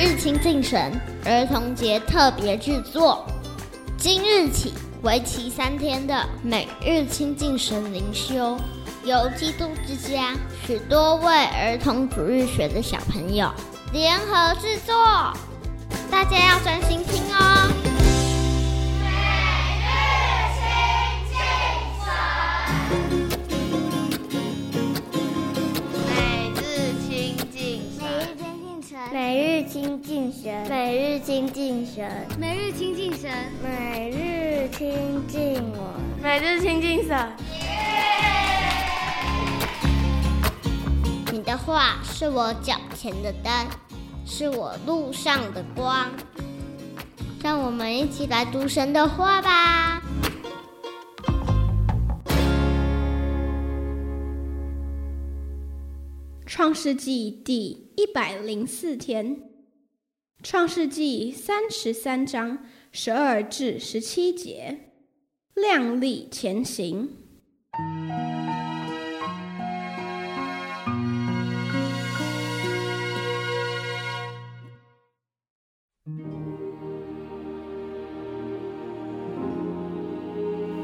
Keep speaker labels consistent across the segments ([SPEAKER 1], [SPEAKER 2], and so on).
[SPEAKER 1] 日亲近神儿童节特别制作，今日起为期三天的每日亲近神灵修，由基督之家许多位儿童主日学的小朋友联合制作，大家要专心听哦。
[SPEAKER 2] 神，每日亲近神，
[SPEAKER 3] 每日亲近神，
[SPEAKER 2] 每日亲近我，
[SPEAKER 4] 每日亲近神。
[SPEAKER 1] 你的话是我脚前的灯，是我路上的光。让我们一起来读神的话吧。
[SPEAKER 5] 创世纪第一百零四天，创世纪三十三章十二至十七节，亮丽前行。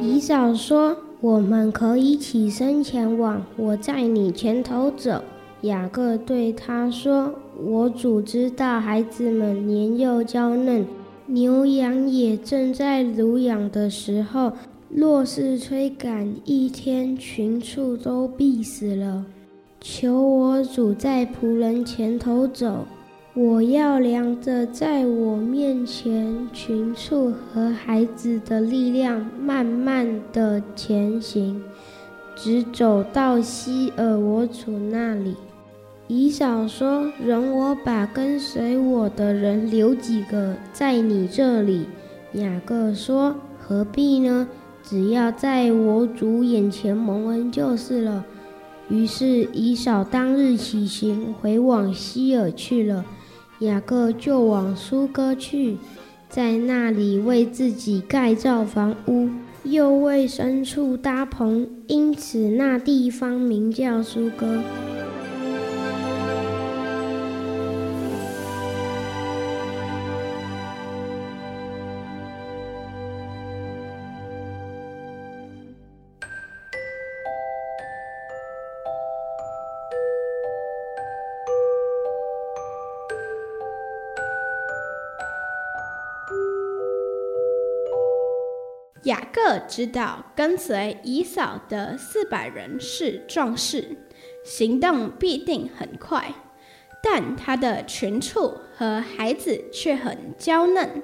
[SPEAKER 2] 以扫说：“我们可以起身前往，我在你前头走。”雅各对他说：“我主知道孩子们年幼娇嫩，牛羊也正在乳养的时候，若是催赶一天，群畜都必死了。求我主在仆人前头走，我要量着在我面前群畜和孩子的力量，慢慢的前行，直走到希尔我主那里。”以扫说：“容我把跟随我的人留几个在你这里。”雅各说：“何必呢？只要在我主眼前蒙恩就是了。”于是以扫当日起行，回往西珥去了。雅各就往苏哥去，在那里为自己盖造房屋，又为牲畜搭棚，因此那地方名叫苏哥。
[SPEAKER 5] 雅各知道跟随以扫的四百人是壮士，行动必定很快，但他的群畜和孩子却很娇嫩，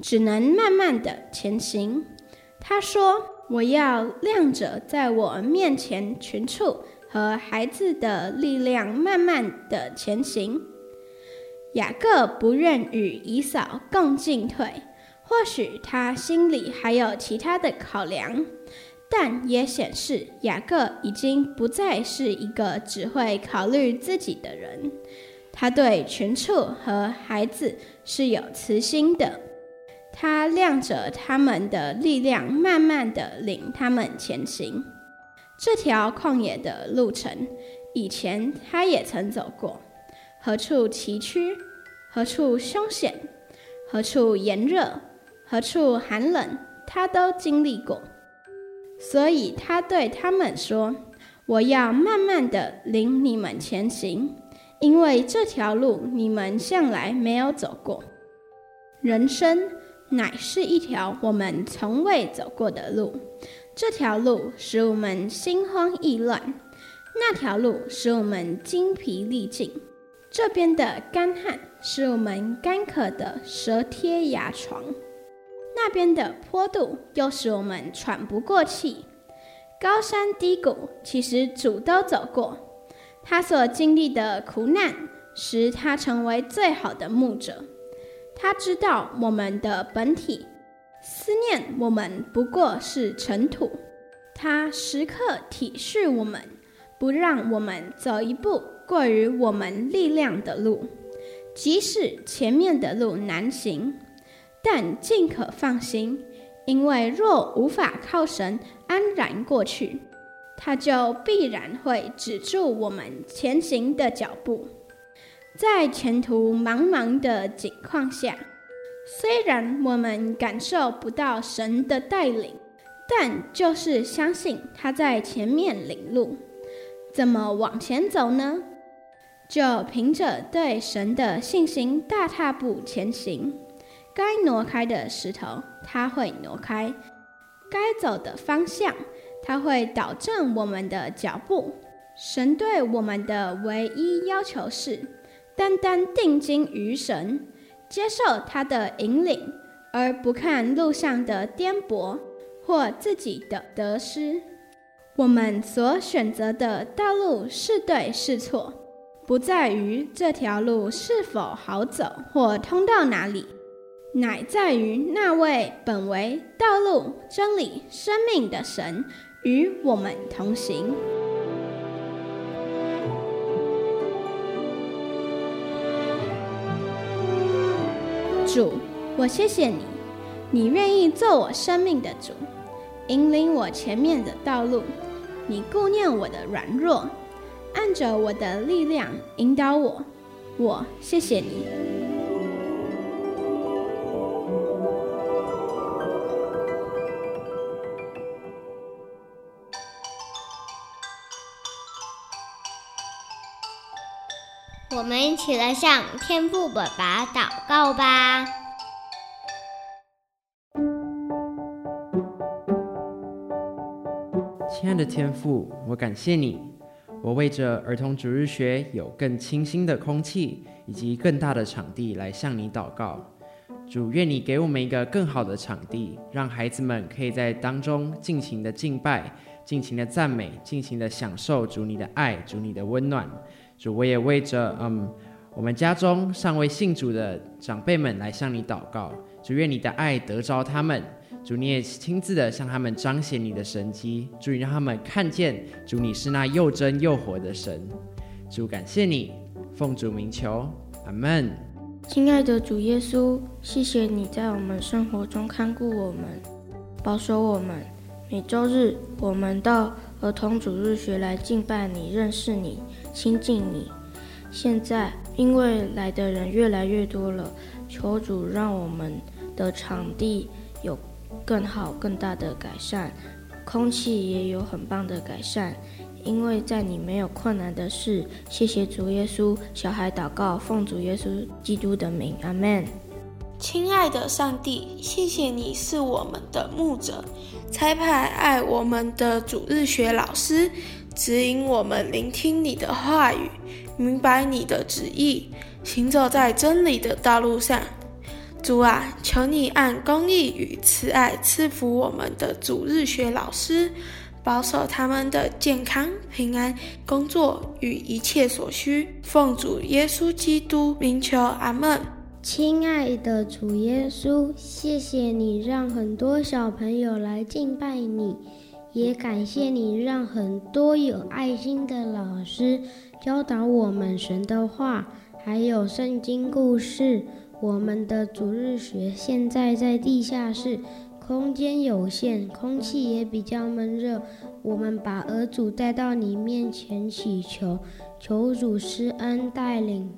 [SPEAKER 5] 只能慢慢的前行。他说：“我要量着在我面前群畜和孩子的力量，慢慢的前行。”雅各不愿与以扫共进退。或许他心里还有其他的考量，但也显示雅各已经不再是一个只会考虑自己的人。他对群畜和孩子是有慈心的，他量着他们的力量，慢慢的领他们前行。这条旷野的路程，以前他也曾走过，何处崎岖，何处凶险，何处炎热。何处寒冷，他都经历过，所以他对他们说：“我要慢慢地领你们前行，因为这条路你们向来没有走过。人生乃是一条我们从未走过的路，这条路使我们心慌意乱，那条路使我们精疲力尽。这边的干旱使我们干渴的舌贴牙床。”那边的坡度又使我们喘不过气，高山低谷，其实主都走过。他所经历的苦难，使他成为最好的牧者。他知道我们的本体，思念我们不过是尘土。他时刻体恤我们，不让我们走一步过于我们力量的路，即使前面的路难行。但尽可放心，因为若无法靠神安然过去，他就必然会止住我们前行的脚步。在前途茫茫的境况下，虽然我们感受不到神的带领，但就是相信他在前面领路。怎么往前走呢？就凭着对神的信心，大踏步前行。该挪开的石头，他会挪开；该走的方向，他会导正我们的脚步。神对我们的唯一要求是，单单定睛于神，接受他的引领，而不看路上的颠簸或自己的得失。我们所选择的道路是对是错，不在于这条路是否好走或通到哪里。乃在于那位本为道路、真理、生命的神与我们同行。主，我谢谢你，你愿意做我生命的主，引领我前面的道路。你顾念我的软弱，按着我的力量引导我。我谢谢你。
[SPEAKER 1] 我们一起来向天父爸爸祷告吧。
[SPEAKER 3] 亲爱的天父，我感谢你，我为着儿童主日学有更清新的空气以及更大的场地来向你祷告。主，愿你给我们一个更好的场地，让孩子们可以在当中尽情的敬拜、尽情的赞美、尽情的享受主你的爱、主你的温暖。主，我也为着嗯，我们家中尚未信主的长辈们来向你祷告。主，愿你的爱得着他们。主，你也亲自的向他们彰显你的神迹。主，你让他们看见主你是那又真又活的神。主，感谢你，奉主名求，阿门。
[SPEAKER 2] 亲爱的主耶稣，谢谢你在我们生活中看顾我们，保守我们。每周日，我们到儿童主日学来敬拜你，认识你。亲近你。现在，因为来的人越来越多了，求主让我们的场地有更好、更大的改善，空气也有很棒的改善。因为在你没有困难的事。谢谢主耶稣。小孩祷告，奉主耶稣基督的名，阿门。
[SPEAKER 4] 亲爱的上帝，谢谢你是我们的牧者，差派爱我们的主日学老师。指引我们聆听你的话语，明白你的旨意，行走在真理的道路上。主啊，求你按公义与慈爱赐福我们的主日学老师，保守他们的健康平安、工作与一切所需。奉主耶稣基督名求，阿门。
[SPEAKER 2] 亲爱的主耶稣，谢谢你让很多小朋友来敬拜你。也感谢你让很多有爱心的老师教导我们神的话，还有圣经故事。我们的主日学现在在地下室，空间有限，空气也比较闷热。我们把儿主带到你面前祈求，求主施恩带领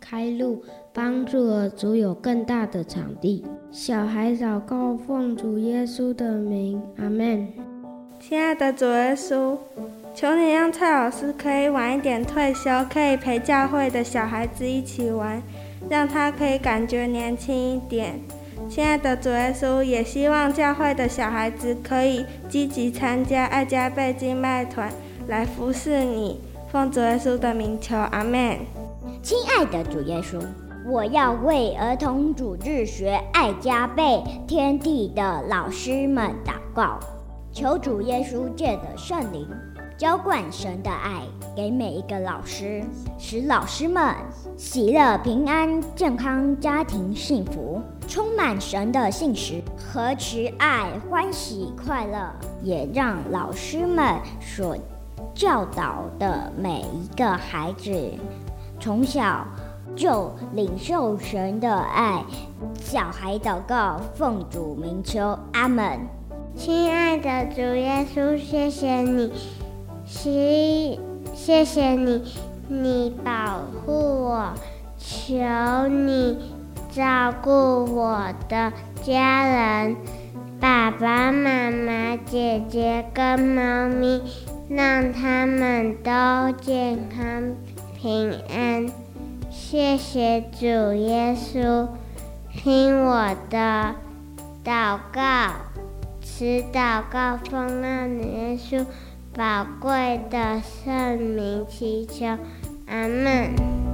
[SPEAKER 2] 开路，帮助儿主有更大的场地。小孩祷告，奉主耶稣的名，阿门。
[SPEAKER 6] 亲爱的主耶稣，求你让蔡老师可以晚一点退休，可以陪教会的小孩子一起玩，让他可以感觉年轻一点。亲爱的主耶稣，也希望教会的小孩子可以积极参加爱加倍敬拜团，来服侍你。奉主耶稣的名求，阿门。
[SPEAKER 1] 亲爱的主耶稣，我要为儿童主日学爱加倍天地的老师们祷告。求主耶稣借的圣灵浇灌神的爱给每一个老师，使老师们喜乐、平安、健康、家庭幸福，充满神的信实和慈爱、欢喜、快乐。也让老师们所教导的每一个孩子，从小就领受神的爱。小孩祷告，奉主名求，阿门。
[SPEAKER 7] 亲爱的主耶稣，谢谢你，谢谢你，你保护我，求你照顾我的家人，爸爸妈妈、姐姐跟猫咪，让他们都健康平安。谢谢主耶稣，听我的祷告，此祷告奉靠耶稣宝贵的圣名祈求，阿
[SPEAKER 8] 门。